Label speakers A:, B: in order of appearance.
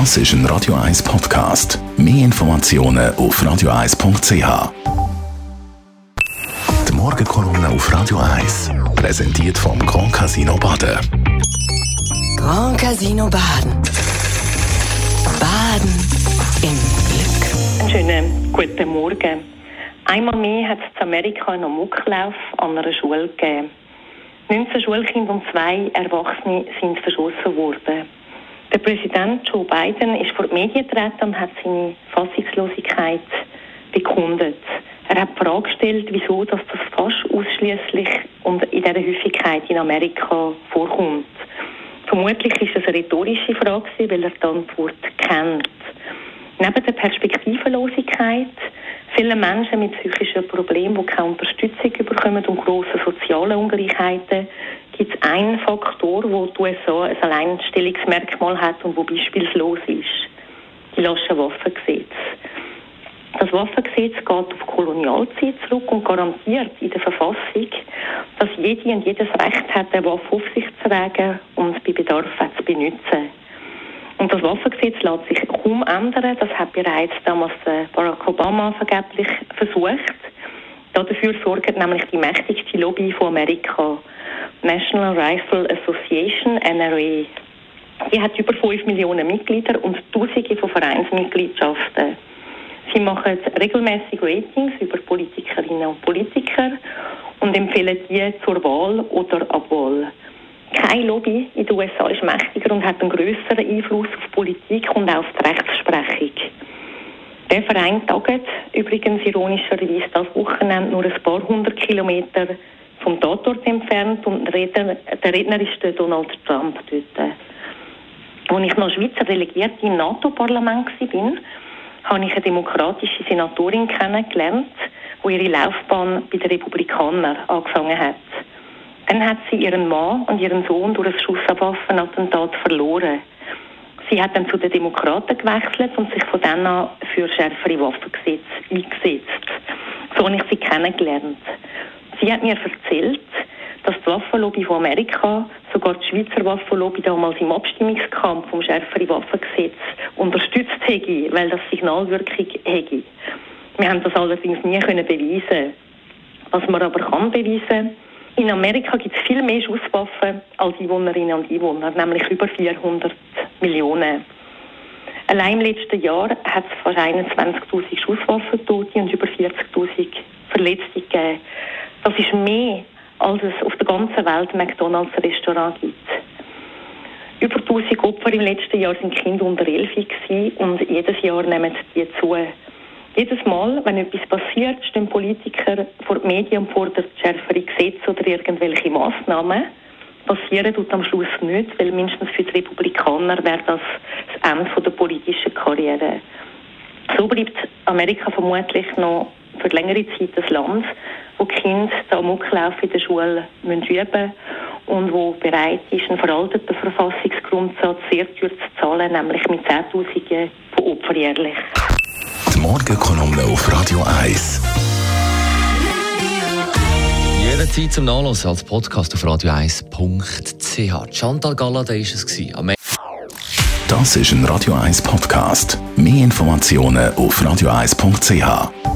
A: Das ist ein Radio 1 Podcast. Mehr Informationen auf radio1.ch. Die Morgenkolumne auf Radio 1 präsentiert vom Grand Casino Baden.
B: Grand Casino Baden. Baden im Glück.
C: Einen schönen guten Morgen. Einmal mehr hat es in Amerika einen Amoklauf an einer Schule gegeben. 19 Schulkinder und zwei Erwachsene sind verschossen worden. Präsident Joe Biden ist vor die Medien getreten und hat seine Fassungslosigkeit bekundet. Er hat die Frage gestellt, wieso das fast ausschließlich und in dieser Häufigkeit in Amerika vorkommt. Vermutlich ist das eine rhetorische Frage, weil er die Antwort kennt. Neben der Perspektivenlosigkeit, vielen Menschen mit psychischen Problemen, die keine Unterstützung bekommen und grossen sozialen Ungleichheiten, gibt es einen Faktor, wo die USA ein Alleinstellungsmerkmal hat und wo beispielslos ist. Die laschen Waffengesetze. Das Waffengesetz geht auf Kolonialzeit zurück und garantiert in der Verfassung, dass jede und jedes Recht hat, eine Waffe auf sich zu tragen und bei Bedarf zu benutzen. Und das Waffengesetz lässt sich kaum ändern. Das hat bereits damals Barack Obama vergeblich versucht. Dafür sorgt nämlich die mächtigste Lobby von Amerika, National Rifle Association, NRA. Die hat über 5 Millionen Mitglieder und Tausende von Vereinsmitgliedschaften. Sie machen regelmäßig Ratings über Politikerinnen und Politiker und empfehlen die zur Wahl oder Abwahl. Keine Lobby in den USA ist mächtiger und hat einen größeren Einfluss auf Politik und auf die Rechtsprechung. Der Verein tagt übrigens ironischerweise das Wochenende nur ein paar hundert Kilometer vom Tatort entfernt und der Redner, der Redner ist der Donald Trump dort. Als ich noch Schweizer Delegierte im NATO-Parlament war, habe ich eine demokratische Senatorin kennengelernt, die ihre Laufbahn bei den Republikanern angefangen hat. Dann hat sie ihren Mann und ihren Sohn durch ein Schusswaffenattentat verloren. Sie hat dann zu den Demokraten gewechselt und sich von dann an für schärfere Waffengesetze eingesetzt. So habe ich sie kennengelernt. Sie hat mir erzählt, dass die Waffenlobby von Amerika sogar die Schweizer Waffenlobby damals im Abstimmungskampf um schärfere Waffengesetze unterstützt hätte, weil das Signalwirkung hätte. Wir haben das allerdings nie können beweisen. Was man aber kann beweisen, in Amerika gibt es viel mehr Schusswaffen als Einwohnerinnen und Einwohner, nämlich über 400 Millionen. Allein im letzten Jahr hat es fast 21.000 Schusswaffentote und über 40.000 Verletzte gegeben. Das ist mehr, als es auf der ganzen Welt McDonalds-Restaurant gibt. Über 1000 Opfer im letzten Jahr sind Kinder unter 11 und jedes Jahr nehmen die zu. Jedes Mal, wenn etwas passiert, stehen Politiker vor den Medien und fordern schärfere Gesetze oder irgendwelche Massnahmen. Passieren tut am Schluss nicht, weil mindestens für die Republikaner wäre das das Ende der politischen Karriere. So bleibt Amerika vermutlich noch für längere Zeit das Land, wo die Kinder den Amoklauf in der Schule üben müssen und wo bereit ist, einen veralteten Verfassungsgrundsatz sehr teuer zu zahlen, nämlich mit Zehntausenden von Opfern jährlich.
A: Die Morgenkolumne auf Radio 1.
D: Jederzeit zum Nachlesen als Podcast auf radio1.ch. Chantal Gallade war es. Am
A: Das ist ein Radio 1 Podcast. Mehr Informationen auf radio1.ch.